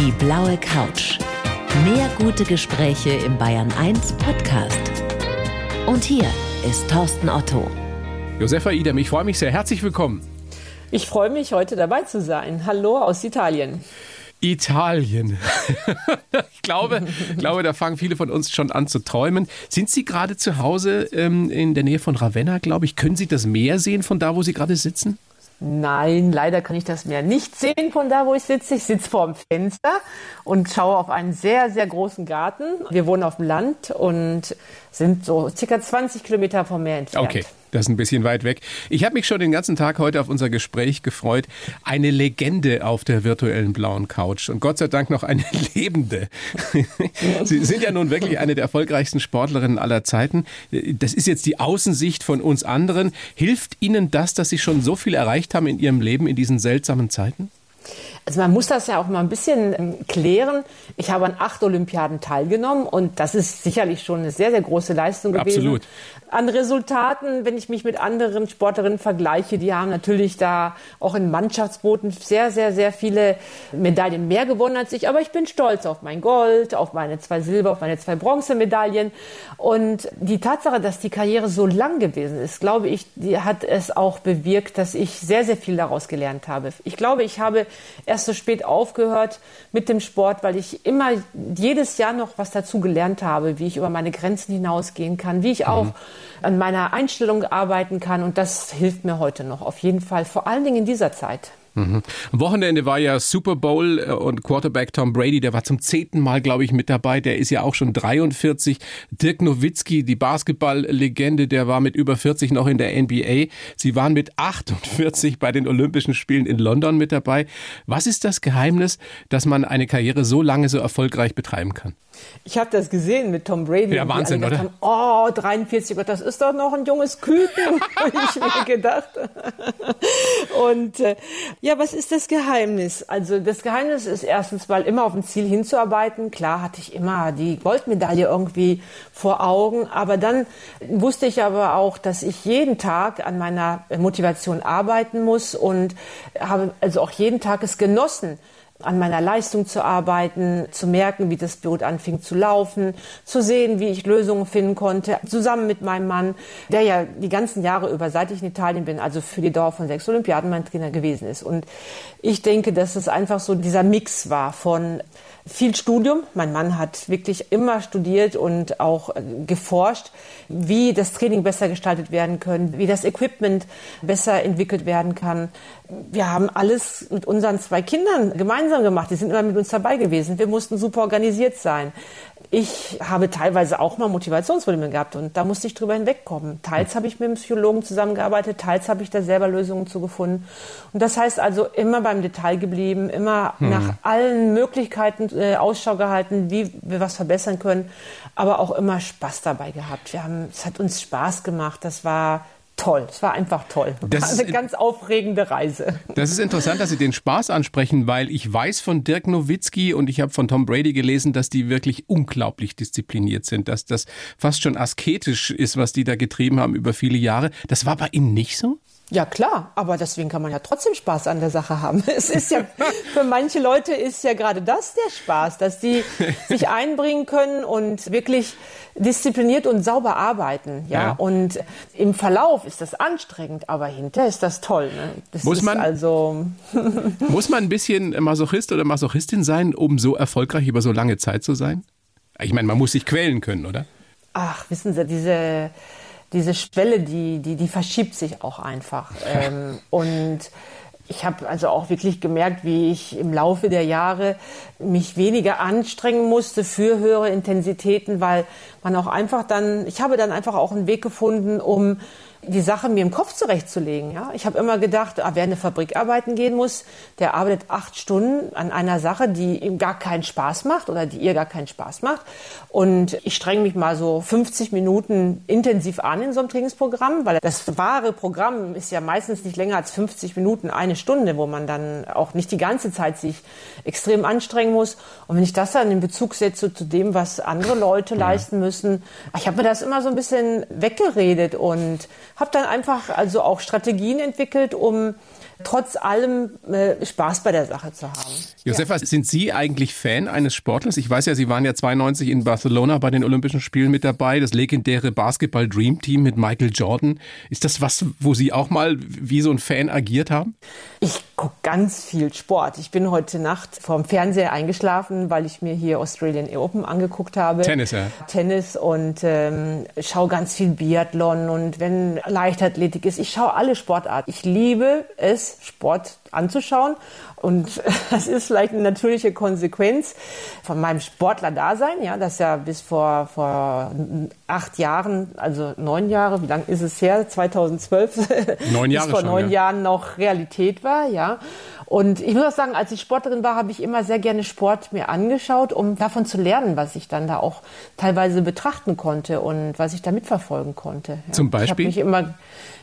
Die blaue Couch. Mehr gute Gespräche im Bayern 1 Podcast. Und hier ist Thorsten Otto. Josefa Idem, ich freue mich sehr. Herzlich willkommen. Ich freue mich, heute dabei zu sein. Hallo aus Italien. Italien. ich glaube, glaube, da fangen viele von uns schon an zu träumen. Sind Sie gerade zu Hause ähm, in der Nähe von Ravenna, glaube ich? Können Sie das Meer sehen von da, wo Sie gerade sitzen? Nein, leider kann ich das Meer nicht sehen von da, wo ich sitze. Ich sitze vor dem Fenster und schaue auf einen sehr, sehr großen Garten. Wir wohnen auf dem Land und sind so circa 20 Kilometer vom Meer entfernt. Okay. Das ist ein bisschen weit weg. Ich habe mich schon den ganzen Tag heute auf unser Gespräch gefreut. Eine Legende auf der virtuellen blauen Couch und Gott sei Dank noch eine lebende. Sie sind ja nun wirklich eine der erfolgreichsten Sportlerinnen aller Zeiten. Das ist jetzt die Außensicht von uns anderen. Hilft Ihnen das, dass Sie schon so viel erreicht haben in Ihrem Leben in diesen seltsamen Zeiten? Also man muss das ja auch mal ein bisschen ähm, klären. Ich habe an acht Olympiaden teilgenommen und das ist sicherlich schon eine sehr, sehr große Leistung gewesen. Absolut. An Resultaten, wenn ich mich mit anderen Sportlerinnen vergleiche, die haben natürlich da auch in Mannschaftsbooten sehr, sehr, sehr viele Medaillen mehr gewonnen als ich. Aber ich bin stolz auf mein Gold, auf meine zwei Silber, auf meine zwei Bronzemedaillen. Und die Tatsache, dass die Karriere so lang gewesen ist, glaube ich, die hat es auch bewirkt, dass ich sehr, sehr viel daraus gelernt habe. Ich glaube, ich habe erst erst so spät aufgehört mit dem Sport, weil ich immer jedes Jahr noch was dazu gelernt habe, wie ich über meine Grenzen hinausgehen kann, wie ich auch mhm. an meiner Einstellung arbeiten kann. Und das hilft mir heute noch auf jeden Fall, vor allen Dingen in dieser Zeit. Mhm. Am Wochenende war ja Super Bowl äh, und Quarterback Tom Brady, der war zum zehnten Mal, glaube ich, mit dabei. Der ist ja auch schon 43. Dirk Nowitzki, die Basketball-Legende, der war mit über 40 noch in der NBA. Sie waren mit 48 bei den Olympischen Spielen in London mit dabei. Was ist das Geheimnis, dass man eine Karriere so lange so erfolgreich betreiben kann? Ich habe das gesehen mit Tom Brady. Ja, Wahnsinn, oder? Haben, oh, 43, das ist doch noch ein junges Küken, habe ich mir gedacht. Und äh, ja, was ist das Geheimnis? Also das Geheimnis ist erstens mal immer auf ein Ziel hinzuarbeiten. Klar hatte ich immer die Goldmedaille irgendwie vor Augen, aber dann wusste ich aber auch, dass ich jeden Tag an meiner Motivation arbeiten muss und habe also auch jeden Tag es genossen, an meiner Leistung zu arbeiten, zu merken, wie das Boot anfing zu laufen, zu sehen, wie ich Lösungen finden konnte, zusammen mit meinem Mann, der ja die ganzen Jahre über, seit ich in Italien bin, also für die Dauer von sechs Olympiaden mein Trainer gewesen ist. Und ich denke, dass es einfach so dieser Mix war von viel Studium. Mein Mann hat wirklich immer studiert und auch äh, geforscht, wie das Training besser gestaltet werden kann, wie das Equipment besser entwickelt werden kann. Wir haben alles mit unseren zwei Kindern gemeinsam gemacht. Die sind immer mit uns dabei gewesen. Wir mussten super organisiert sein ich habe teilweise auch mal Motivationsprobleme gehabt und da musste ich drüber hinwegkommen. Teils habe ich mit einem Psychologen zusammengearbeitet, teils habe ich da selber Lösungen zugefunden. Und das heißt also immer beim Detail geblieben, immer hm. nach allen Möglichkeiten äh, Ausschau gehalten, wie wir was verbessern können, aber auch immer Spaß dabei gehabt. Wir haben, es hat uns Spaß gemacht. Das war toll. Es war einfach toll. Das war eine ganz aufregende Reise. Das ist interessant, dass Sie den Spaß ansprechen, weil ich weiß von Dirk Nowitzki und ich habe von Tom Brady gelesen, dass die wirklich unglaublich diszipliniert sind, dass das fast schon asketisch ist, was die da getrieben haben über viele Jahre. Das war bei Ihnen nicht so? Ja klar, aber deswegen kann man ja trotzdem Spaß an der Sache haben. Es ist ja für manche Leute ist ja gerade das der Spaß, dass die sich einbringen können und wirklich diszipliniert und sauber arbeiten. Ja, ja. und im Verlauf ist das anstrengend, aber hinterher ist das toll. Ne? Das muss man also muss man ein bisschen Masochist oder Masochistin sein, um so erfolgreich über so lange Zeit zu sein? Ich meine, man muss sich quälen können, oder? Ach, wissen Sie, diese diese Schwelle, die, die, die verschiebt sich auch einfach. Ähm, und ich habe also auch wirklich gemerkt, wie ich im Laufe der Jahre mich weniger anstrengen musste für höhere Intensitäten, weil man auch einfach dann, ich habe dann einfach auch einen Weg gefunden, um die Sache mir im Kopf zurechtzulegen. Ja? Ich habe immer gedacht, ah, wer in eine Fabrik arbeiten gehen muss, der arbeitet acht Stunden an einer Sache, die ihm gar keinen Spaß macht oder die ihr gar keinen Spaß macht. Und ich strenge mich mal so 50 Minuten intensiv an in so einem Trainingsprogramm, weil das wahre Programm ist ja meistens nicht länger als 50 Minuten, eine Stunde, wo man dann auch nicht die ganze Zeit sich extrem anstrengen muss. Und wenn ich das dann in Bezug setze zu dem, was andere Leute ja. leisten müssen, ich habe mir das immer so ein bisschen weggeredet und habe dann einfach also auch Strategien entwickelt, um trotz allem äh, Spaß bei der Sache zu haben. Josefa, ja. sind Sie eigentlich Fan eines Sportlers? Ich weiß ja, Sie waren ja 92 in Barcelona bei den Olympischen Spielen mit dabei, das legendäre Basketball Dream Team mit Michael Jordan. Ist das was, wo Sie auch mal wie so ein Fan agiert haben? Ich gucke ganz viel Sport. Ich bin heute Nacht vorm Fernseher eingeschlafen, weil ich mir hier Australian Open angeguckt habe. Tennis, ja. Tennis und ähm, schaue ganz viel Biathlon und wenn Leichtathletik ist, ich schaue alle Sportarten. Ich liebe es, Sport anzuschauen. Und das ist vielleicht eine natürliche Konsequenz von meinem Sportler-Dasein, ja, das ja bis vor, vor acht Jahren, also neun Jahre, wie lange ist es her? 2012, neun Jahre bis vor schon, neun ja. Jahren noch Realität war, ja. Und ich muss auch sagen, als ich Sportlerin war, habe ich immer sehr gerne Sport mir angeschaut, um davon zu lernen, was ich dann da auch teilweise betrachten konnte und was ich da mitverfolgen konnte. Ja. Zum Beispiel? Ich mich immer,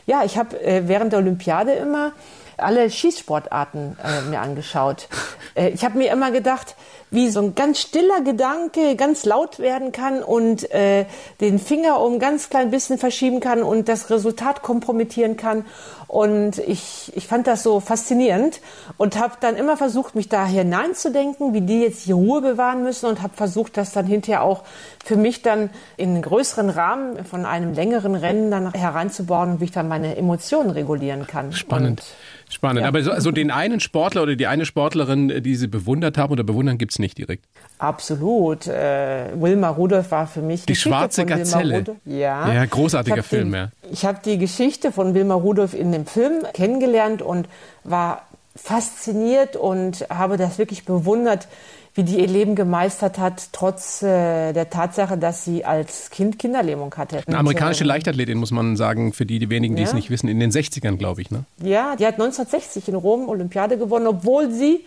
ja, ich habe äh, während der Olympiade immer alle Schießsportarten äh, mir angeschaut. Äh, ich habe mir immer gedacht, wie so ein ganz stiller Gedanke ganz laut werden kann und äh, den Finger um ganz klein bisschen verschieben kann und das Resultat kompromittieren kann. Und ich, ich fand das so faszinierend und habe dann immer versucht, mich da hineinzudenken, wie die jetzt die Ruhe bewahren müssen und habe versucht, das dann hinterher auch für mich dann in einen größeren Rahmen von einem längeren Rennen dann hereinzubauen und wie ich dann meine Emotionen regulieren kann. Spannend. Und Spannend. Ja. Aber so, also den einen Sportler oder die eine Sportlerin, die Sie bewundert haben oder bewundern, gibt es nicht direkt. Absolut. Äh, Wilma Rudolph war für mich die Geschichte schwarze Gazelle. Ja. ja, großartiger Film. Den, ja. Ich habe die Geschichte von Wilma Rudolph in dem Film kennengelernt und war fasziniert und habe das wirklich bewundert, wie die ihr Leben gemeistert hat, trotz äh, der Tatsache, dass sie als Kind Kinderlähmung hatte. Eine amerikanische Leichtathletin, muss man sagen, für die, die wenigen, die ja. es nicht wissen, in den 60ern, glaube ich. Ne? Ja, die hat 1960 in Rom Olympiade gewonnen, obwohl sie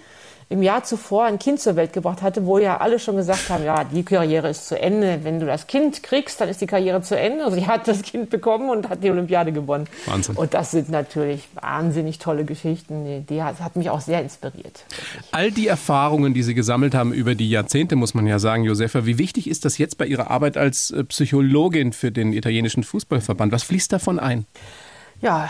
im Jahr zuvor ein Kind zur Welt gebracht hatte, wo ja alle schon gesagt haben, ja, die Karriere ist zu Ende. Wenn du das Kind kriegst, dann ist die Karriere zu Ende. Also sie hat das Kind bekommen und hat die Olympiade gewonnen. Wahnsinn. Und das sind natürlich wahnsinnig tolle Geschichten. Die hat, hat mich auch sehr inspiriert. All die Erfahrungen, die Sie gesammelt haben über die Jahrzehnte, muss man ja sagen, Josefa, wie wichtig ist das jetzt bei Ihrer Arbeit als äh, Psychologin für den italienischen Fußballverband? Was fließt davon ein? Ja,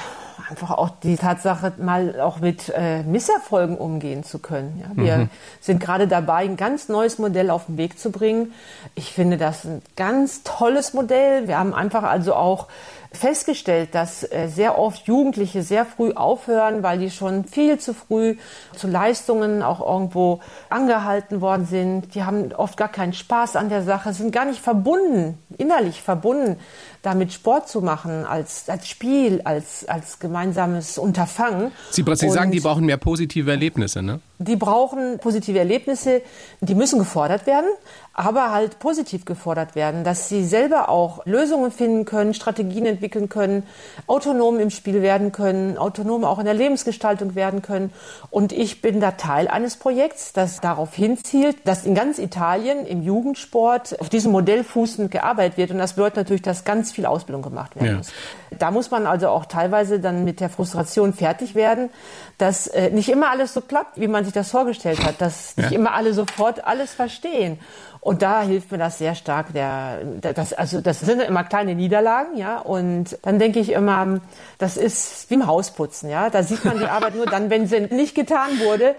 einfach auch die Tatsache, mal auch mit äh, Misserfolgen umgehen zu können. Ja, wir mhm. sind gerade dabei, ein ganz neues Modell auf den Weg zu bringen. Ich finde das ein ganz tolles Modell. Wir haben einfach also auch festgestellt, dass äh, sehr oft Jugendliche sehr früh aufhören, weil die schon viel zu früh zu Leistungen auch irgendwo angehalten worden sind. Die haben oft gar keinen Spaß an der Sache, sind gar nicht verbunden, innerlich verbunden damit Sport zu machen, als, als Spiel, als, als gemeinsames Unterfangen. Sie, Sie sagen, die brauchen mehr positive Erlebnisse, ne? Die brauchen positive Erlebnisse, die müssen gefordert werden, aber halt positiv gefordert werden, dass sie selber auch Lösungen finden können, Strategien entwickeln können, autonom im Spiel werden können, autonom auch in der Lebensgestaltung werden können. Und ich bin da Teil eines Projekts, das darauf hinzielt, dass in ganz Italien im Jugendsport auf diesem Modell fußend gearbeitet wird. Und das bedeutet natürlich, dass ganz viel Ausbildung gemacht werden ja. muss. Da muss man also auch teilweise dann mit der Frustration fertig werden, dass äh, nicht immer alles so klappt, wie man sich das vorgestellt hat, dass nicht immer alle sofort alles verstehen. Und da hilft mir das sehr stark. Der, das, also das sind immer kleine Niederlagen, ja. Und dann denke ich immer, das ist wie im Hausputzen, ja. Da sieht man die Arbeit nur dann, wenn sie nicht getan wurde.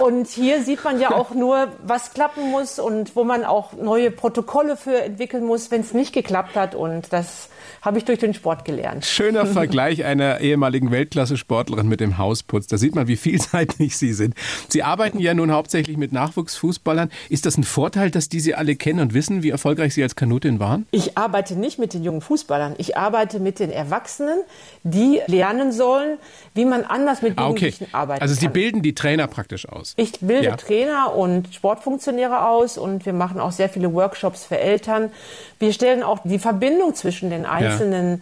Und hier sieht man ja auch nur, was klappen muss und wo man auch neue Protokolle für entwickeln muss, wenn es nicht geklappt hat. Und das habe ich durch den Sport gelernt. Schöner Vergleich einer ehemaligen Weltklasse-Sportlerin mit dem Hausputz. Da sieht man, wie vielseitig Sie sind. Sie arbeiten ja nun hauptsächlich mit Nachwuchsfußballern. Ist das ein Vorteil, dass die Sie alle kennen und wissen, wie erfolgreich Sie als Kanutin waren? Ich arbeite nicht mit den jungen Fußballern. Ich arbeite mit den Erwachsenen, die lernen sollen, wie man anders mit Jugendlichen ah, okay. arbeitet. Also Sie bilden die Trainer praktisch aus? Ich bilde ja. Trainer und Sportfunktionäre aus und wir machen auch sehr viele Workshops für Eltern. Wir stellen auch die Verbindung zwischen den einzelnen ja.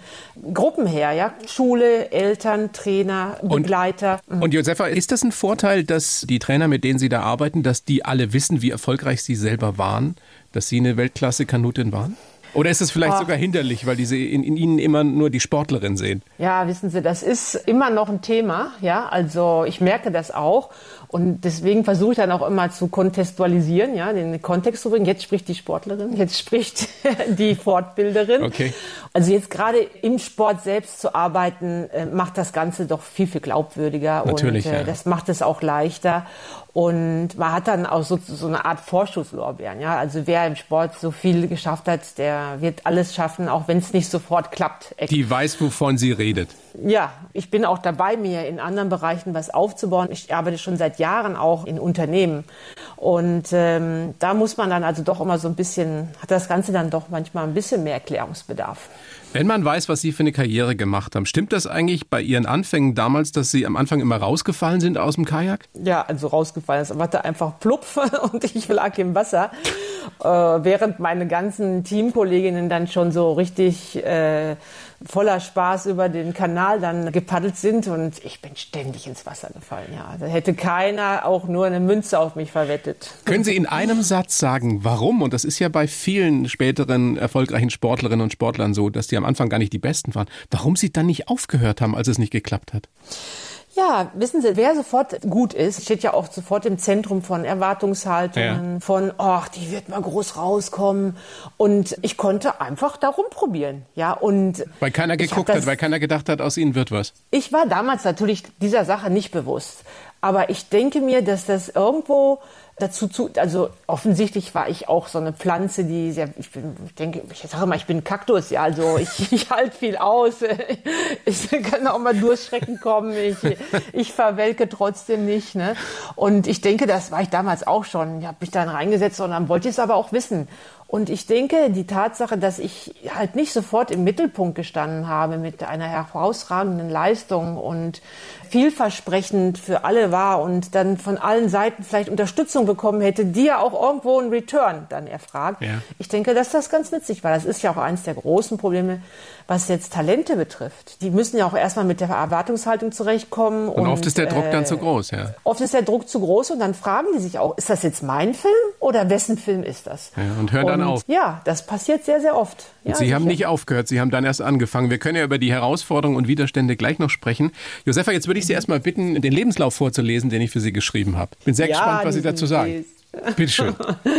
Gruppen her, ja? Schule, Eltern, Trainer, Begleiter. Und, und Josefa, ist das ein Vorteil, dass die Trainer, mit denen Sie da arbeiten, dass die alle wissen, wie erfolgreich Sie selber waren, dass Sie eine Weltklasse-Kanutin waren? Oder ist es vielleicht Ach. sogar hinderlich, weil diese in, in, Ihnen immer nur die Sportlerin sehen? Ja, wissen Sie, das ist immer noch ein Thema. Ja, also ich merke das auch. Und deswegen versuche ich dann auch immer zu kontextualisieren, ja, den Kontext zu bringen. Jetzt spricht die Sportlerin, jetzt spricht die Fortbilderin. Okay. Also jetzt gerade im Sport selbst zu arbeiten, äh, macht das Ganze doch viel, viel glaubwürdiger. Natürlich, und äh, ja. das macht es auch leichter. Und man hat dann auch so, so eine Art Vorschusslorbeeren. Ja? Also wer im Sport so viel geschafft hat, der wird alles schaffen, auch wenn es nicht sofort klappt. Die weiß, wovon sie redet. Ja, ich bin auch dabei, mir in anderen Bereichen was aufzubauen. Ich arbeite schon seit Jahren auch in Unternehmen. Und ähm, da muss man dann also doch immer so ein bisschen, hat das Ganze dann doch manchmal ein bisschen mehr Erklärungsbedarf. Wenn man weiß, was Sie für eine Karriere gemacht haben, stimmt das eigentlich bei Ihren Anfängen damals, dass Sie am Anfang immer rausgefallen sind aus dem Kajak? Ja, also rausgefallen. Es war da einfach plupf und ich lag im Wasser. Äh, während meine ganzen Teamkolleginnen dann schon so richtig äh, voller Spaß über den Kanal dann gepaddelt sind und ich bin ständig ins Wasser gefallen. Ja, da hätte keiner auch nur eine Münze auf mich verwettet. Können Sie in einem Satz sagen, warum? Und das ist ja bei vielen späteren erfolgreichen Sportlerinnen und Sportlern so, dass die am Anfang gar nicht die Besten waren. Warum Sie dann nicht aufgehört haben, als es nicht geklappt hat? Ja, wissen Sie, wer sofort gut ist, steht ja auch sofort im Zentrum von Erwartungshaltungen, ja. von, ach, die wird mal groß rauskommen. Und ich konnte einfach darum probieren, ja. Und weil keiner geguckt das, hat, weil keiner gedacht hat, aus ihnen wird was. Ich war damals natürlich dieser Sache nicht bewusst. Aber ich denke mir, dass das irgendwo dazu zu, also offensichtlich war ich auch so eine Pflanze, die sehr, ich bin, ich denke, ich sage mal, ich bin Kaktus, ja, also ich, ich halte viel aus, ich kann auch mal Durchschrecken kommen, ich, ich verwelke trotzdem nicht, ne? Und ich denke, das war ich damals auch schon. Ich habe mich dann reingesetzt und dann wollte ich es aber auch wissen. Und ich denke, die Tatsache, dass ich halt nicht sofort im Mittelpunkt gestanden habe mit einer herausragenden Leistung und vielversprechend für alle war und dann von allen Seiten vielleicht Unterstützung bekommen hätte, die ja auch irgendwo einen Return dann erfragt. Ja. Ich denke, dass das ganz nützlich war. Das ist ja auch eines der großen Probleme, was jetzt Talente betrifft. Die müssen ja auch erstmal mit der Erwartungshaltung zurechtkommen. Und, und oft ist der Druck äh, dann zu groß, ja. Oft ist der Druck zu groß und dann fragen die sich auch, ist das jetzt mein Film oder wessen Film ist das? Ja, und hören dann auf. Ja, das passiert sehr, sehr oft. Ja, Sie sicher. haben nicht aufgehört, Sie haben dann erst angefangen. Wir können ja über die Herausforderungen und Widerstände gleich noch sprechen. Josefa, jetzt würde ich Sie erstmal bitten, den Lebenslauf vorzulesen, den ich für Sie geschrieben habe. Bin sehr ja, gespannt, was Sie dazu sagen. Bitte schön.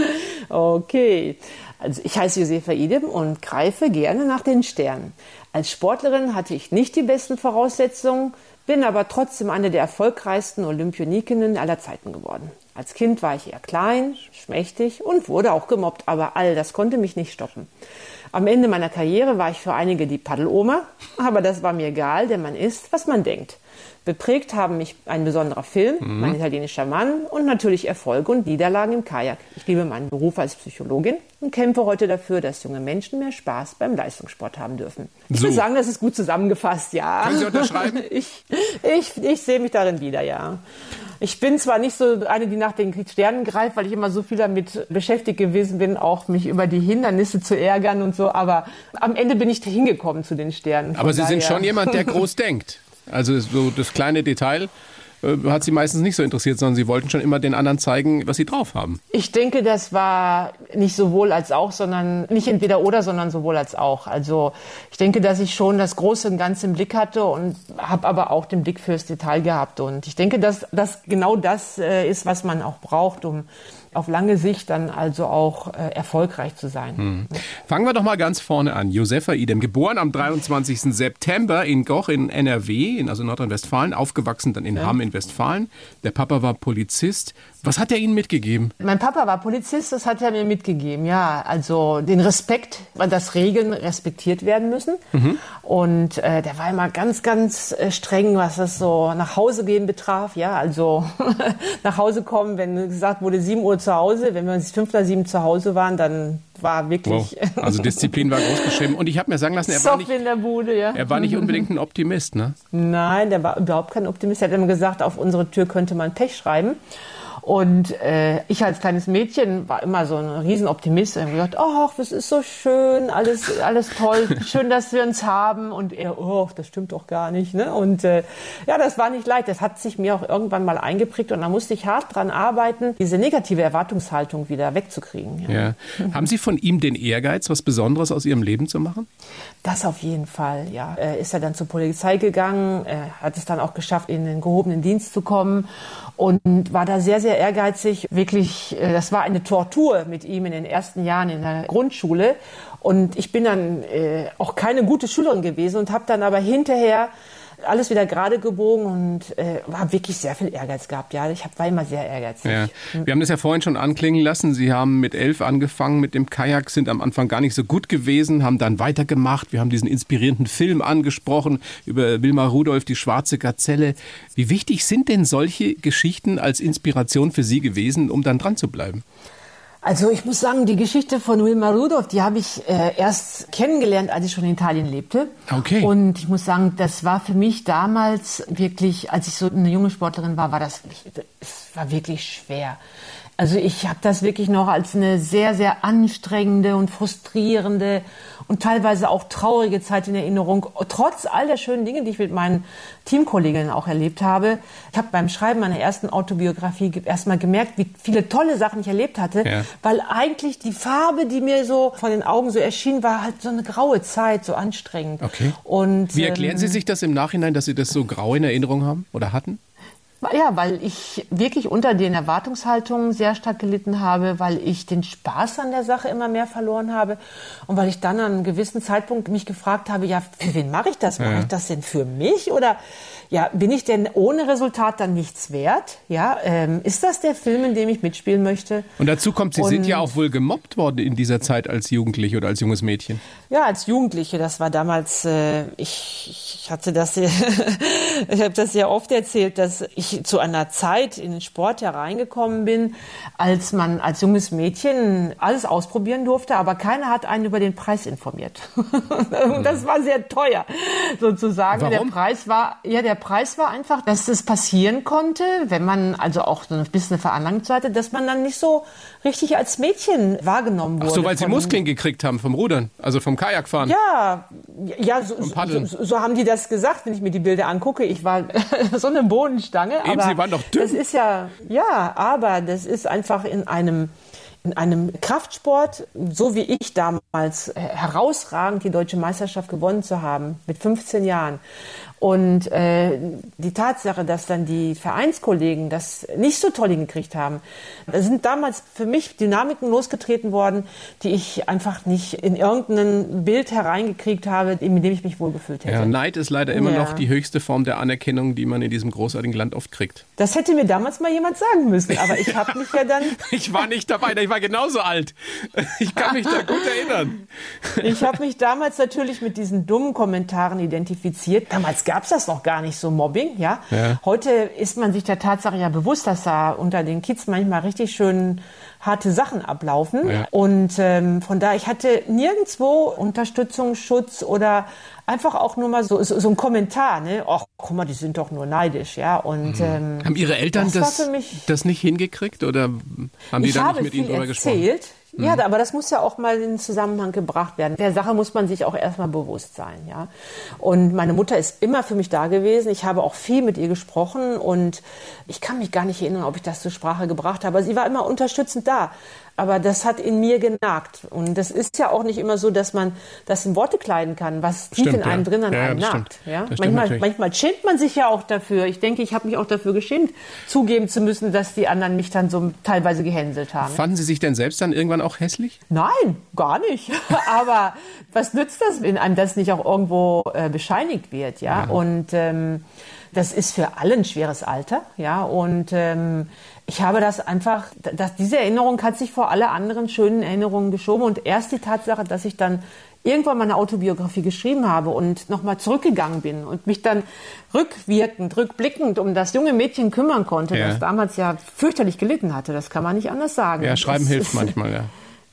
okay. Also ich heiße Josefa Idem und greife gerne nach den Sternen. Als Sportlerin hatte ich nicht die besten Voraussetzungen, bin aber trotzdem eine der erfolgreichsten Olympionikinnen aller Zeiten geworden. Als Kind war ich eher klein, schmächtig und wurde auch gemobbt, aber all das konnte mich nicht stoppen. Am Ende meiner Karriere war ich für einige die Paddeloma, aber das war mir egal, denn man ist, was man denkt. Beprägt haben mich ein besonderer Film, mhm. mein italienischer Mann und natürlich Erfolge und Niederlagen im Kajak. Ich liebe meinen Beruf als Psychologin und kämpfe heute dafür, dass junge Menschen mehr Spaß beim Leistungssport haben dürfen. Ich so. würde sagen, das ist gut zusammengefasst, ja. Können Sie unterschreiben? Ich, ich, ich sehe mich darin wieder, ja. Ich bin zwar nicht so eine, die nach den Sternen greift, weil ich immer so viel damit beschäftigt gewesen bin, auch mich über die Hindernisse zu ärgern und so, aber am Ende bin ich hingekommen zu den Sternen. Aber Sie daher. sind schon jemand, der groß denkt. Also so das kleine Detail äh, hat sie meistens nicht so interessiert, sondern sie wollten schon immer den anderen zeigen, was sie drauf haben. Ich denke, das war nicht sowohl als auch, sondern nicht entweder oder, sondern sowohl als auch. Also ich denke, dass ich schon das Große und Ganze im Blick hatte und habe aber auch den Blick fürs Detail gehabt. Und ich denke, dass das genau das äh, ist, was man auch braucht, um auf lange Sicht dann also auch äh, erfolgreich zu sein. Hm. Fangen wir doch mal ganz vorne an. Josefa Idem, geboren am 23. September in Goch in NRW, in, also Nordrhein-Westfalen, aufgewachsen dann in ja. Hamm in Westfalen. Der Papa war Polizist. Was hat er Ihnen mitgegeben? Mein Papa war Polizist, das hat er mir mitgegeben, ja. Also den Respekt, dass Regeln respektiert werden müssen. Mhm. Und äh, der war immer ganz, ganz äh, streng, was das so nach Hause gehen betraf. Ja, also nach Hause kommen, wenn gesagt wurde, 7 Uhr zu Hause, wenn wir fünf oder sieben zu Hause waren, dann war wirklich. Wow. Also Disziplin war groß geschrieben. Und ich habe mir sagen lassen, er war, nicht, in der Bude, ja. er war nicht unbedingt ein Optimist, ne? Nein, der war überhaupt kein Optimist. Er hat immer gesagt, auf unsere Tür könnte man Pech schreiben. Und äh, ich als kleines Mädchen war immer so ein Riesenoptimist. Ich habe gedacht, ach, das ist so schön, alles, alles toll, schön, dass wir uns haben. Und er, oh, das stimmt doch gar nicht. Ne? Und äh, ja, das war nicht leicht. Das hat sich mir auch irgendwann mal eingeprägt und da musste ich hart dran arbeiten, diese negative Erwartungshaltung wieder wegzukriegen. Ja. ja. Haben Sie von ihm den Ehrgeiz, was Besonderes aus Ihrem Leben zu machen? Das auf jeden Fall, ja. Er ist ja dann zur Polizei gegangen, er hat es dann auch geschafft, in den gehobenen Dienst zu kommen und war da sehr, sehr ehrgeizig. Wirklich, äh, das war eine Tortur mit ihm in den ersten Jahren in der Grundschule. Und ich bin dann äh, auch keine gute Schülerin gewesen und habe dann aber hinterher alles wieder gerade gebogen und äh, habe wirklich sehr viel Ehrgeiz gehabt. Ja, ich hab, war immer sehr ehrgeizig. Ja. Wir haben das ja vorhin schon anklingen lassen. Sie haben mit elf angefangen mit dem Kajak, sind am Anfang gar nicht so gut gewesen, haben dann weitergemacht. Wir haben diesen inspirierenden Film angesprochen über Wilma Rudolph, die schwarze Gazelle. Wie wichtig sind denn solche Geschichten als Inspiration für Sie gewesen, um dann dran zu bleiben? Also ich muss sagen, die Geschichte von Wilma Rudolph, die habe ich äh, erst kennengelernt, als ich schon in Italien lebte. Okay. Und ich muss sagen, das war für mich damals wirklich, als ich so eine junge Sportlerin war, war das, es war wirklich schwer. Also ich habe das wirklich noch als eine sehr, sehr anstrengende und frustrierende und teilweise auch traurige Zeit in Erinnerung, trotz all der schönen Dinge, die ich mit meinen Teamkolleginnen auch erlebt habe. Ich habe beim Schreiben meiner ersten Autobiografie erstmal gemerkt, wie viele tolle Sachen ich erlebt hatte, ja. weil eigentlich die Farbe, die mir so vor den Augen so erschien, war halt so eine graue Zeit, so anstrengend. Okay. Und, wie erklären ähm, Sie sich das im Nachhinein, dass Sie das so grau in Erinnerung haben oder hatten? Ja, weil ich wirklich unter den Erwartungshaltungen sehr stark gelitten habe, weil ich den Spaß an der Sache immer mehr verloren habe und weil ich dann an einem gewissen Zeitpunkt mich gefragt habe, ja, für wen mache ich das? Mache ja. ich das denn für mich oder ja, bin ich denn ohne Resultat dann nichts wert? Ja, ähm, ist das der Film, in dem ich mitspielen möchte? Und dazu kommt, Sie und, sind ja auch wohl gemobbt worden in dieser Zeit als Jugendliche oder als junges Mädchen. Ja, als Jugendliche. Das war damals, äh, ich, ich hatte das, ich habe das sehr oft erzählt, dass ich zu einer Zeit in den Sport hereingekommen bin, als man als junges Mädchen alles ausprobieren durfte, aber keiner hat einen über den Preis informiert. das war sehr teuer, sozusagen. Warum? Der Preis war, ja, der Preis war einfach, dass das passieren konnte, wenn man also auch so ein bisschen eine Veranlagung hatte, dass man dann nicht so richtig als Mädchen wahrgenommen wurde. Ach so, weil sie Muskeln gekriegt haben vom Rudern, also vom Kajakfahren. Ja, ja, so, so, so, haben die das gesagt, wenn ich mir die Bilder angucke. Ich war so eine Bodenstange. Eben, aber sie waren doch dünn. Das ist ja, ja, aber das ist einfach in einem in einem Kraftsport, so wie ich damals, herausragend die deutsche Meisterschaft gewonnen zu haben, mit 15 Jahren. Und äh, die Tatsache, dass dann die Vereinskollegen das nicht so toll hingekriegt haben, da sind damals für mich Dynamiken losgetreten worden, die ich einfach nicht in irgendein Bild hereingekriegt habe, in dem ich mich wohlgefühlt hätte. Ja, Neid ist leider immer ja. noch die höchste Form der Anerkennung, die man in diesem großartigen Land oft kriegt. Das hätte mir damals mal jemand sagen müssen, aber ich habe mich ja dann... ich war nicht dabei, ich war genauso alt. Ich kann mich da gut erinnern. ich habe mich damals natürlich mit diesen dummen Kommentaren identifiziert. Damals gab es das noch gar nicht so Mobbing, ja? ja. Heute ist man sich der Tatsache ja bewusst, dass da unter den Kids manchmal richtig schön harte Sachen ablaufen. Ja. Und ähm, von daher, ich hatte nirgendwo Unterstützung, Schutz oder einfach auch nur mal so, so, so ein Kommentar, ne? Ach, guck mal, die sind doch nur neidisch, ja. Und mhm. ähm, haben Ihre Eltern das, das, das, nicht hingekriegt oder haben die da nicht mit Ihnen drüber erzählt. gesprochen? Ja, mhm. aber das muss ja auch mal in den Zusammenhang gebracht werden. Der Sache muss man sich auch erstmal bewusst sein, ja. Und meine Mutter ist immer für mich da gewesen. Ich habe auch viel mit ihr gesprochen und ich kann mich gar nicht erinnern, ob ich das zur Sprache gebracht habe. Sie war immer unterstützend da. Aber das hat in mir genagt. Und das ist ja auch nicht immer so, dass man das in Worte kleiden kann, was tief in einem ja. drin an ja, einem nagt. Ja? Manchmal, manchmal schämt man sich ja auch dafür. Ich denke, ich habe mich auch dafür geschämt, zugeben zu müssen, dass die anderen mich dann so teilweise gehänselt haben. Fanden Sie sich denn selbst dann irgendwann auch hässlich? Nein, gar nicht. Aber was nützt das, wenn einem das nicht auch irgendwo äh, bescheinigt wird? Ja. ja. Und ähm, das ist für alle ein schweres Alter. Ja. Und ähm, ich habe das einfach, dass diese Erinnerung hat sich vor alle anderen schönen Erinnerungen geschoben und erst die Tatsache, dass ich dann irgendwann meine Autobiografie geschrieben habe und nochmal zurückgegangen bin und mich dann rückwirkend, rückblickend um das junge Mädchen kümmern konnte, ja. das damals ja fürchterlich gelitten hatte. Das kann man nicht anders sagen. Ja, Schreiben das hilft manchmal, ja.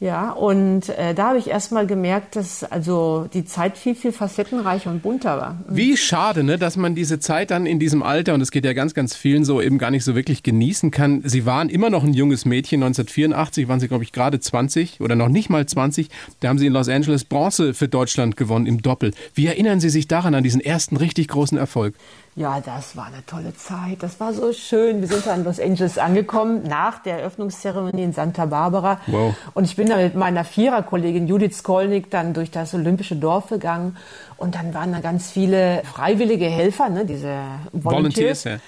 Ja, und äh, da habe ich erst mal gemerkt, dass also die Zeit viel, viel facettenreicher und bunter war. Wie schade, ne, dass man diese Zeit dann in diesem Alter, und es geht ja ganz, ganz vielen so, eben gar nicht so wirklich genießen kann. Sie waren immer noch ein junges Mädchen. 1984 waren Sie, glaube ich, gerade 20 oder noch nicht mal 20. Da haben Sie in Los Angeles Bronze für Deutschland gewonnen im Doppel. Wie erinnern Sie sich daran, an diesen ersten richtig großen Erfolg? Ja, das war eine tolle Zeit. Das war so schön. Wir sind da in Los Angeles angekommen, nach der Eröffnungszeremonie in Santa Barbara. Wow. Und ich bin da mit meiner Viererkollegin Judith Skolnick dann durch das Olympische Dorf gegangen. Und dann waren da ganz viele freiwillige Helfer, ne, diese Volunteers. Volunteers ja.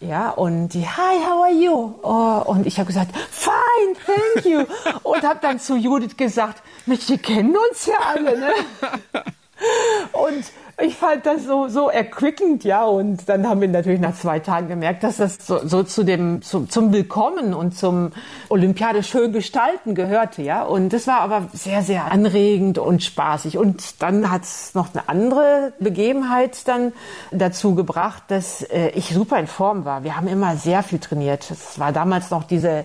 Ja, und die, hi, how are you? Oh, und ich habe gesagt, fine, thank you. und habe dann zu Judith gesagt, Mensch, die kennen uns ja alle, ne? Und ich fand das so, so erquickend, ja. Und dann haben wir natürlich nach zwei Tagen gemerkt, dass das so, so zu dem, zu, zum Willkommen und zum Olympiade schön gestalten gehörte, ja. Und das war aber sehr, sehr anregend und spaßig. Und dann hat es noch eine andere Begebenheit dann dazu gebracht, dass äh, ich super in Form war. Wir haben immer sehr viel trainiert. Es war damals noch diese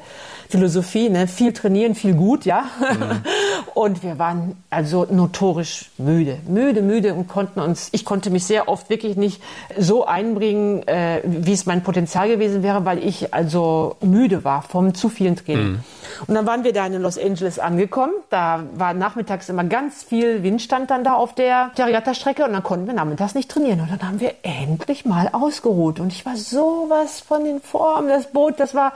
Philosophie, ne? viel trainieren, viel gut, ja. Mhm. Und wir waren also notorisch müde, müde, müde und konnten uns, ich konnte mich sehr oft wirklich nicht so einbringen, äh, wie es mein Potenzial gewesen wäre, weil ich also müde war vom zu vielen Training. Mhm. Und dann waren wir da in Los Angeles angekommen. Da war nachmittags immer ganz viel Windstand dann da auf der, Regattastrecke und dann konnten wir nachmittags nicht trainieren. Und dann haben wir endlich mal ausgeruht. Und ich war sowas von den Formen. Das Boot, das war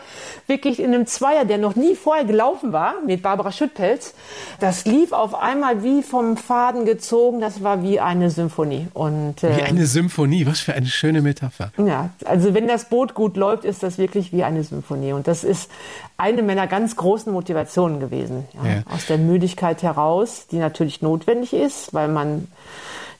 wirklich in einem Zweier, der noch nie vorher gelaufen war, mit Barbara Schüttpelz. Das lief auf einmal wie vom Faden gezogen. Das war wie eine Symphonie. Und, äh, wie eine Symphonie. Was für eine schöne Metapher. Ja, also wenn das Boot gut läuft, ist das wirklich wie eine Symphonie. Und das ist eine meiner ganz großen Motivationen gewesen. Ja. Ja. Aus der Müdigkeit heraus, die natürlich notwendig ist, weil man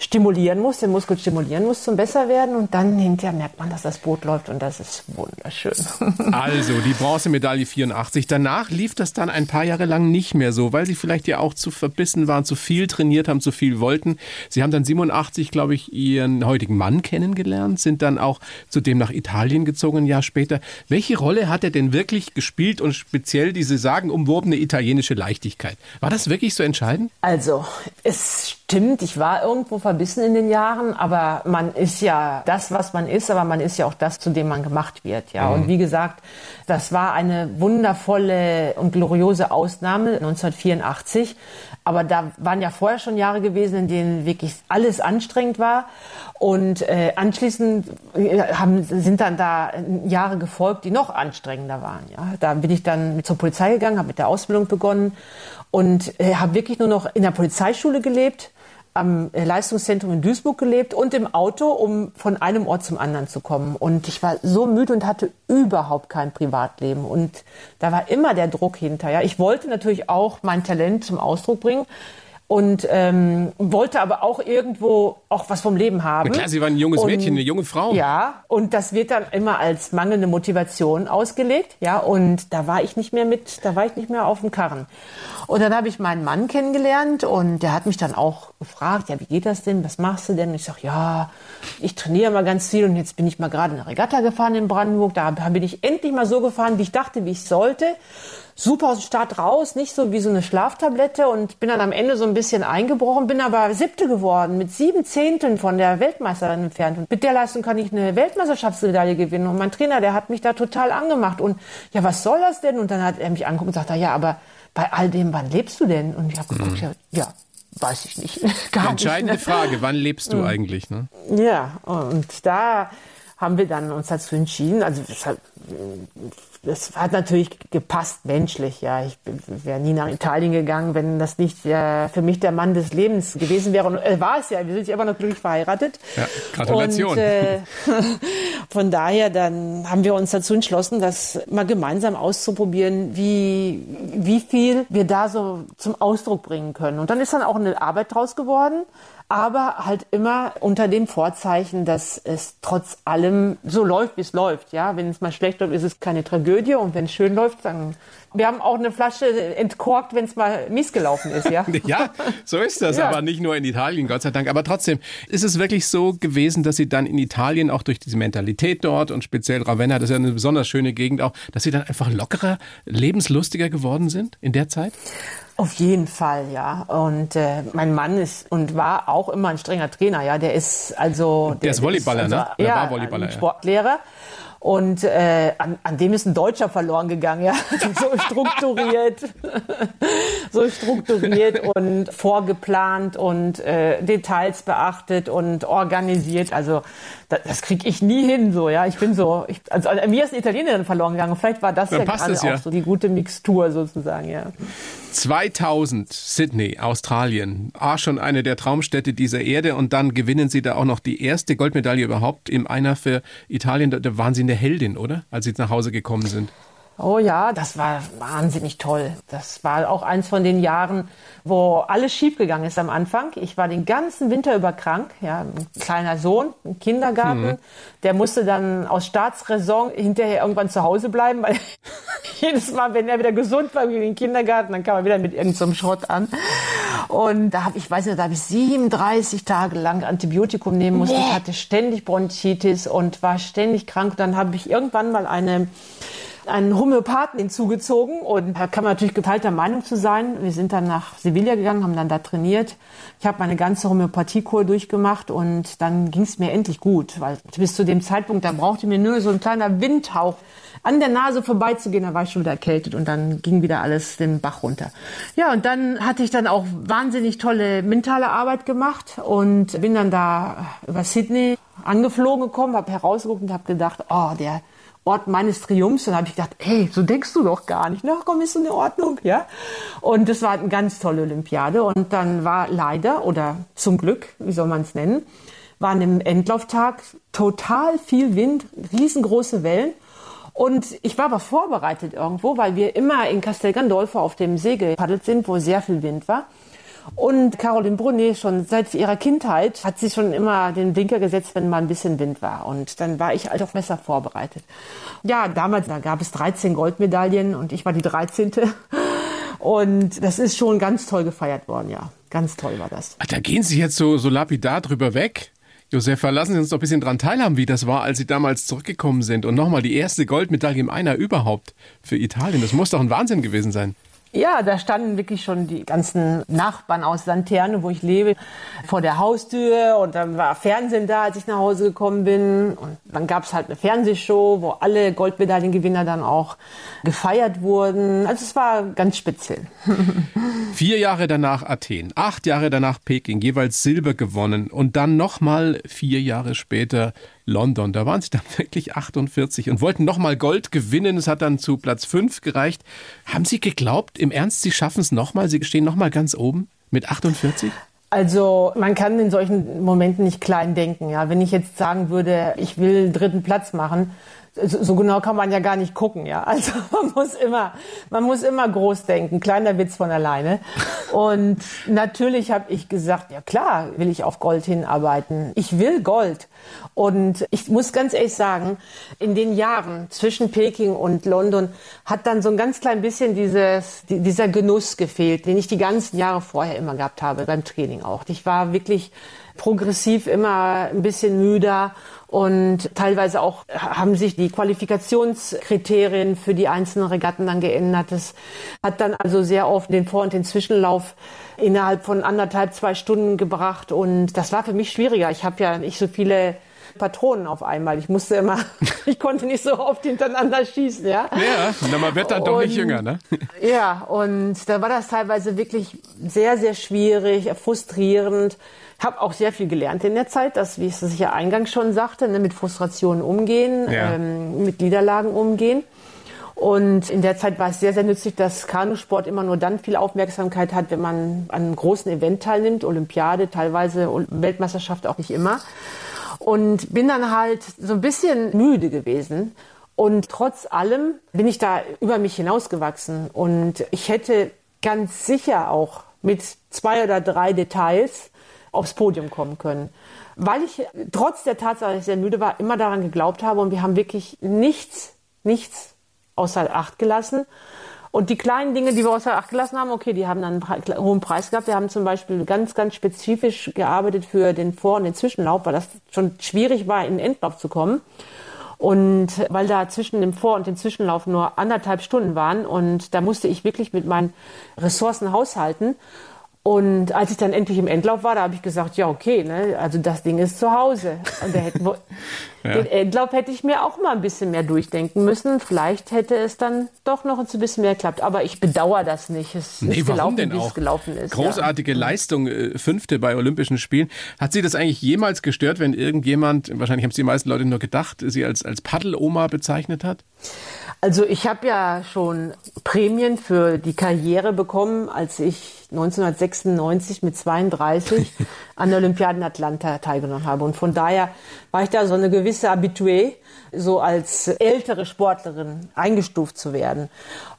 stimulieren muss, den Muskel stimulieren muss zum besser werden und dann hinterher merkt man, dass das Boot läuft und das ist wunderschön. Also die Bronzemedaille 84. Danach lief das dann ein paar Jahre lang nicht mehr so, weil sie vielleicht ja auch zu verbissen waren, zu viel trainiert haben, zu viel wollten. Sie haben dann 87, glaube ich, ihren heutigen Mann kennengelernt, sind dann auch zudem nach Italien gezogen ein Jahr später. Welche Rolle hat er denn wirklich gespielt und speziell diese sagenumwobene italienische Leichtigkeit? War das wirklich so entscheidend? Also, es stimmt, ich war irgendwo verbissen in den Jahren, aber man ist ja das, was man ist, aber man ist ja auch das, zu dem man gemacht wird. Ja, mhm. und wie gesagt, das war eine wundervolle und gloriose Ausnahme 1984. Aber da waren ja vorher schon Jahre gewesen, in denen wirklich alles anstrengend war. Und äh, anschließend äh, haben, sind dann da Jahre gefolgt, die noch anstrengender waren. Ja, da bin ich dann mit zur Polizei gegangen, habe mit der Ausbildung begonnen und äh, habe wirklich nur noch in der Polizeischule gelebt am Leistungszentrum in Duisburg gelebt und im Auto, um von einem Ort zum anderen zu kommen. Und ich war so müde und hatte überhaupt kein Privatleben. Und da war immer der Druck hinter. Ja, ich wollte natürlich auch mein Talent zum Ausdruck bringen und ähm, wollte aber auch irgendwo auch was vom Leben haben. Na klar, Sie waren ein junges und, Mädchen, eine junge Frau. Ja, und das wird dann immer als mangelnde Motivation ausgelegt, ja, und da war ich nicht mehr mit, da war ich nicht mehr auf dem Karren. Und dann habe ich meinen Mann kennengelernt und der hat mich dann auch gefragt, ja, wie geht das denn, was machst du denn? Und ich sag, ja, ich trainiere mal ganz viel und jetzt bin ich mal gerade eine Regatta gefahren in Brandenburg, da bin ich endlich mal so gefahren, wie ich dachte, wie ich sollte super aus dem Start raus, nicht so wie so eine Schlaftablette und bin dann am Ende so ein bisschen eingebrochen, bin aber siebte geworden, mit sieben Zehnteln von der Weltmeisterin entfernt. Und mit der Leistung kann ich eine Weltmeisterschaftsmedaille gewinnen. Und mein Trainer, der hat mich da total angemacht. Und ja, was soll das denn? Und dann hat er mich angeguckt und sagt, ja, aber bei all dem, wann lebst du denn? Und ich habe gesagt, mhm. ja, weiß ich nicht. Gar Entscheidende nicht, ne? Frage, wann lebst du mhm. eigentlich? Ne? Ja, und da haben wir dann uns dazu entschieden, also das hat natürlich gepasst menschlich. Ja, ich wäre nie nach Italien gegangen, wenn das nicht äh, für mich der Mann des Lebens gewesen wäre. Und äh, war es ja. Wir sind ja immer noch glücklich verheiratet. Ja, Gratulation. Und, äh, von daher dann haben wir uns dazu entschlossen, das mal gemeinsam auszuprobieren, wie wie viel wir da so zum Ausdruck bringen können. Und dann ist dann auch eine Arbeit draus geworden aber halt immer unter dem Vorzeichen, dass es trotz allem so läuft, wie es läuft. Ja, wenn es mal schlecht läuft, ist es keine Tragödie und wenn es schön läuft, dann wir haben auch eine Flasche entkorkt, wenn es mal missgelaufen ist, ja. ja, so ist das, ja. aber nicht nur in Italien, Gott sei Dank. Aber trotzdem ist es wirklich so gewesen, dass Sie dann in Italien auch durch diese Mentalität dort und speziell Ravenna, das ist ja eine besonders schöne Gegend auch, dass Sie dann einfach lockerer, lebenslustiger geworden sind in der Zeit? Auf jeden Fall, ja. Und äh, mein Mann ist und war auch immer ein strenger Trainer, ja. Der ist also. Der, der ist Volleyballer, ist also, ne? Der ja, war Volleyballer. Sportlehrer. Ja. Und äh, an, an dem ist ein Deutscher verloren gegangen, ja. so strukturiert, so strukturiert und vorgeplant und äh, Details beachtet und organisiert. Also das, das kriege ich nie hin, so ja. Ich bin so, ich, also an mir ist eine Italienerin verloren gegangen. Vielleicht war das Dann ja gerade ja. auch so die gute Mixtur sozusagen, ja. 2000 Sydney, Australien. Ah, schon eine der Traumstädte dieser Erde. Und dann gewinnen Sie da auch noch die erste Goldmedaille überhaupt im Einer für Italien. Da waren Sie eine Heldin, oder? Als Sie nach Hause gekommen sind. Oh ja, das war wahnsinnig toll. Das war auch eins von den Jahren, wo alles schiefgegangen ist am Anfang. Ich war den ganzen Winter über krank. Ja, ein kleiner Sohn im Kindergarten. Mhm. Der musste dann aus Staatsräson hinterher irgendwann zu Hause bleiben, weil jedes Mal, wenn er wieder gesund war, in den Kindergarten, dann kam er wieder mit irgendeinem so Schrott an. Und da habe ich, weiß nicht, da habe ich 37 Tage lang Antibiotikum nehmen musste. Ich hatte ständig Bronchitis und war ständig krank. Dann habe ich irgendwann mal eine einen Homöopathen hinzugezogen und da kann man natürlich geteilter Meinung zu sein. Wir sind dann nach Sevilla gegangen, haben dann da trainiert. Ich habe meine ganze Homöopathiekur durchgemacht und dann ging es mir endlich gut, weil bis zu dem Zeitpunkt, da brauchte mir nur so ein kleiner Windhauch an der Nase vorbeizugehen, da war ich schon wieder erkältet und dann ging wieder alles den Bach runter. Ja, und dann hatte ich dann auch wahnsinnig tolle mentale Arbeit gemacht und bin dann da über Sydney angeflogen gekommen, habe herausgeguckt und habe gedacht, oh, der Ort meines Triumphs. Dann habe ich gedacht, hey, so denkst du doch gar nicht. Na komm, ist so eine Ordnung, ja. Und das war eine ganz tolle Olympiade. Und dann war leider oder zum Glück, wie soll man es nennen, war an dem Endlauftag total viel Wind, riesengroße Wellen. Und ich war aber vorbereitet irgendwo, weil wir immer in Castel Gandolfo auf dem See gepaddelt sind, wo sehr viel Wind war. Und Caroline Brunet schon seit ihrer Kindheit hat sie schon immer den Blinker gesetzt, wenn mal ein bisschen Wind war. Und dann war ich halt auf Messer vorbereitet. Ja, damals, da gab es 13 Goldmedaillen und ich war die 13. Und das ist schon ganz toll gefeiert worden, ja. Ganz toll war das. Da gehen Sie jetzt so, so lapidar drüber weg. Josef, lassen Sie uns doch ein bisschen dran teilhaben, wie das war, als Sie damals zurückgekommen sind. Und nochmal die erste Goldmedaille im Einer überhaupt für Italien. Das muss doch ein Wahnsinn gewesen sein. Ja, da standen wirklich schon die ganzen Nachbarn aus Lanterne, wo ich lebe, vor der Haustür und dann war Fernsehen da, als ich nach Hause gekommen bin und dann gab es halt eine Fernsehshow, wo alle Goldmedaillengewinner dann auch gefeiert wurden. Also es war ganz speziell. Vier Jahre danach Athen, acht Jahre danach Peking, jeweils Silber gewonnen und dann nochmal vier Jahre später London. Da waren sie dann wirklich 48 und wollten nochmal Gold gewinnen. Es hat dann zu Platz 5 gereicht. Haben Sie geglaubt, im Ernst, Sie schaffen es nochmal? Sie stehen nochmal ganz oben mit 48? Also man kann in solchen Momenten nicht klein denken. Ja, wenn ich jetzt sagen würde, ich will dritten Platz machen, so genau kann man ja gar nicht gucken, ja. Also man muss immer, man muss immer groß denken. Kleiner Witz von alleine. Und natürlich habe ich gesagt, ja klar, will ich auf Gold hinarbeiten. Ich will Gold. Und ich muss ganz ehrlich sagen, in den Jahren zwischen Peking und London hat dann so ein ganz klein bisschen dieses, dieser Genuss gefehlt, den ich die ganzen Jahre vorher immer gehabt habe, beim Training auch. Ich war wirklich progressiv immer ein bisschen müder und teilweise auch haben sich die Qualifikationskriterien für die einzelnen Regatten dann geändert. Das hat dann also sehr oft den Vor- und den Zwischenlauf innerhalb von anderthalb, zwei Stunden gebracht. Und das war für mich schwieriger. Ich habe ja nicht so viele Patronen auf einmal. Ich musste immer, ich konnte nicht so oft hintereinander schießen, ja. Ja, na, man wird dann doch nicht jünger, ne? Ja, und da war das teilweise wirklich sehr, sehr schwierig, frustrierend habe auch sehr viel gelernt in der Zeit, dass, wie ich es ja eingangs schon sagte, ne, mit Frustrationen umgehen, ja. ähm, mit Niederlagen umgehen. Und in der Zeit war es sehr, sehr nützlich, dass Kanusport immer nur dann viel Aufmerksamkeit hat, wenn man an einem großen Event teilnimmt, Olympiade, teilweise Weltmeisterschaft auch nicht immer. Und bin dann halt so ein bisschen müde gewesen. Und trotz allem bin ich da über mich hinausgewachsen. Und ich hätte ganz sicher auch mit zwei oder drei Details aufs Podium kommen können. Weil ich trotz der Tatsache, dass ich sehr müde war, immer daran geglaubt habe und wir haben wirklich nichts, nichts außer Acht gelassen. Und die kleinen Dinge, die wir außer Acht gelassen haben, okay, die haben dann einen hohen Preis gehabt. Wir haben zum Beispiel ganz, ganz spezifisch gearbeitet für den Vor- und den Zwischenlauf, weil das schon schwierig war, in den Endlauf zu kommen. Und weil da zwischen dem Vor- und dem Zwischenlauf nur anderthalb Stunden waren und da musste ich wirklich mit meinen Ressourcen haushalten. Und als ich dann endlich im Endlauf war, da habe ich gesagt, ja okay, ne, also das Ding ist zu Hause. Und hätten, ja. den Endlauf hätte ich mir auch mal ein bisschen mehr durchdenken müssen. Vielleicht hätte es dann doch noch ein bisschen mehr geklappt. Aber ich bedauere das nicht. Es nee, ist gelaufen, denn auch? es gelaufen ist. Großartige ja. Leistung, äh, fünfte bei Olympischen Spielen. Hat Sie das eigentlich jemals gestört, wenn irgendjemand, wahrscheinlich haben es die meisten Leute nur gedacht, Sie als, als Paddeloma bezeichnet hat? Also ich habe ja schon Prämien für die Karriere bekommen, als ich 1996 mit 32 an der Olympiade in Atlanta teilgenommen habe. Und von daher war ich da so eine gewisse Habitué, so als ältere Sportlerin eingestuft zu werden.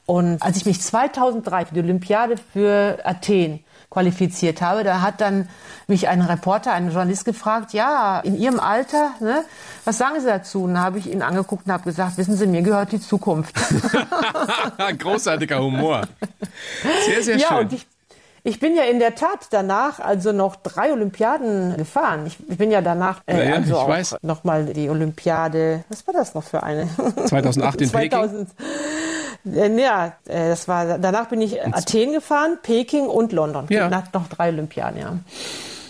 Und als ich mich 2003 für die Olympiade für Athen qualifiziert habe. Da hat dann mich ein Reporter, ein Journalist gefragt, ja, in Ihrem Alter, ne, was sagen Sie dazu? Und da habe ich ihn angeguckt und habe gesagt, wissen Sie, mir gehört die Zukunft. Großartiger Humor. Sehr, sehr ja, schön. Und ich, ich bin ja in der Tat danach also noch drei Olympiaden gefahren. Ich, ich bin ja danach äh, ja, also auch nochmal die Olympiade, was war das noch für eine? 2008 in 2000, Peking. Äh, ja, äh, das war, danach bin ich Athen gefahren, Peking und London. Ja. Nach noch drei Olympiaden, ja.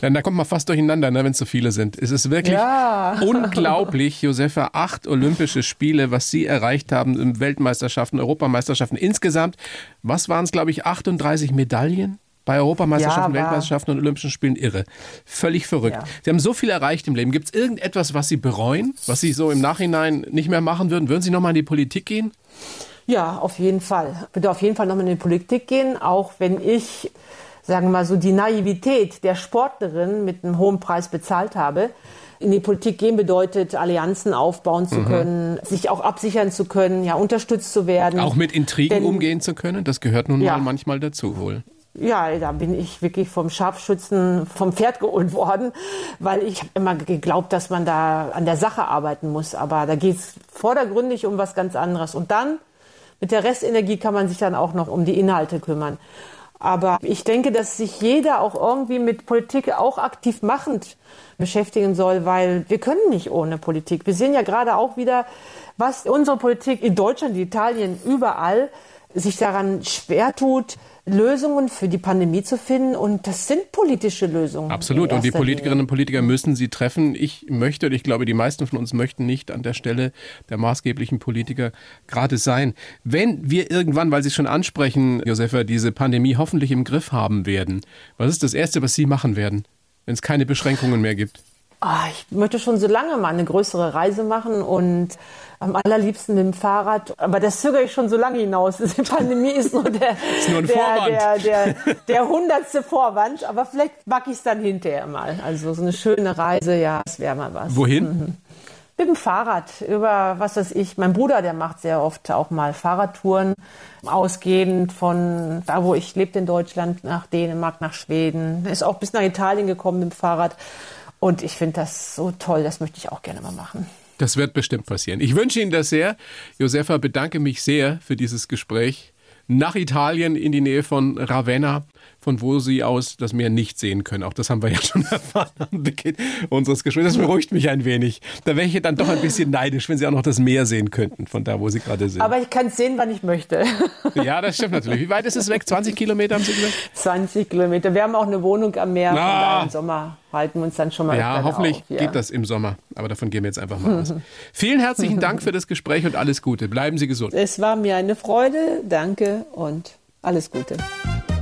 Ja, da kommt man fast durcheinander, ne, wenn es so viele sind. Es ist wirklich ja. unglaublich, Josefa, acht Olympische Spiele, was Sie erreicht haben in Weltmeisterschaften, Europameisterschaften. Insgesamt, was waren es, glaube ich, 38 Medaillen? Bei Europameisterschaften, Ja, Weltmeisterschaften und Olympischen Spielen irre. Völlig verrückt. Ja. Sie haben so viel erreicht im Leben. Gibt es irgendetwas, was Sie bereuen, was Sie so im Nachhinein nicht mehr machen würden? Würden Sie nochmal in die Politik gehen? Ja, auf jeden Fall. Ich würde auf jeden Fall nochmal in die Politik gehen, auch wenn ich, sagen wir mal so, die Naivität der Sportlerin mit einem hohen Preis bezahlt habe. In die Politik gehen bedeutet, Allianzen aufbauen Mhm. zu können, sich auch absichern zu können, ja, unterstützt zu werden. Auch mit Intrigen Denn- umgehen zu können? Das gehört nun Ja. mal manchmal dazu wohl. Ja, da bin ich wirklich vom Scharfschützen vom Pferd geholt worden, weil ich habe immer geglaubt, dass man da an der Sache arbeiten muss. Aber da geht es vordergründig um was ganz anderes. Und dann mit der Restenergie kann man sich dann auch noch um die Inhalte kümmern. Aber ich denke, dass sich jeder auch irgendwie mit Politik auch aktiv machend beschäftigen soll, weil wir können nicht ohne Politik. Wir sehen ja gerade auch wieder, was unsere Politik in Deutschland, in Italien, überall sich daran schwer tut, Lösungen für die Pandemie zu finden. Und das sind politische Lösungen. Absolut. Und die Politikerinnen und. Politiker müssen sie treffen. Ich möchte, und ich glaube, die meisten von uns möchten nicht an der Stelle der maßgeblichen Politiker gerade sein. Wenn wir irgendwann, weil Sie es schon ansprechen, Josefa, diese Pandemie hoffentlich im Griff haben werden, was ist das Erste, was Sie machen werden, wenn es keine Beschränkungen mehr gibt? Ah, ich möchte schon so lange mal eine größere Reise machen und am allerliebsten mit dem Fahrrad. Aber das zögere ich schon so lange hinaus. Die Pandemie ist nur der, nur ein der, der, der, der hundertste Vorwand. Aber vielleicht mag ich es dann hinterher mal. Also so eine schöne Reise, ja, das wäre mal was. Wohin? Mit dem Fahrrad über, was weiß ich, mein Bruder, der macht sehr oft auch mal Fahrradtouren, ausgehend von da, wo ich lebte in Deutschland, nach Dänemark, nach Schweden. Er Ist auch bis nach Italien gekommen mit dem Fahrrad. Und ich finde das so toll, das möchte ich auch gerne mal machen. Das wird bestimmt passieren. Ich wünsche Ihnen das sehr. Josefa, bedanke mich sehr für dieses Gespräch. Nach Italien in die Nähe von Ravenna, von wo Sie aus das Meer nicht sehen können. Auch das haben wir ja schon erfahren am Beginn unseres Gesprächs. Das beruhigt mich ein wenig. Da wäre ich dann doch ein bisschen neidisch, wenn Sie auch noch das Meer sehen könnten, von da, wo Sie gerade sind. Aber ich kann es sehen, wann ich möchte. ja, das stimmt natürlich. Wie weit ist es weg? 20 Kilometer haben Sie gesagt? 20 Kilometer. Wir haben auch eine Wohnung am Meer. Ah. im Sommer halten wir uns dann schon mal Ja, hoffentlich auf, ja. geht das im Sommer. Aber davon gehen wir jetzt einfach mal aus. Vielen herzlichen Dank für das Gespräch und alles Gute. Bleiben Sie gesund. Es war mir eine Freude. Danke und alles Gute.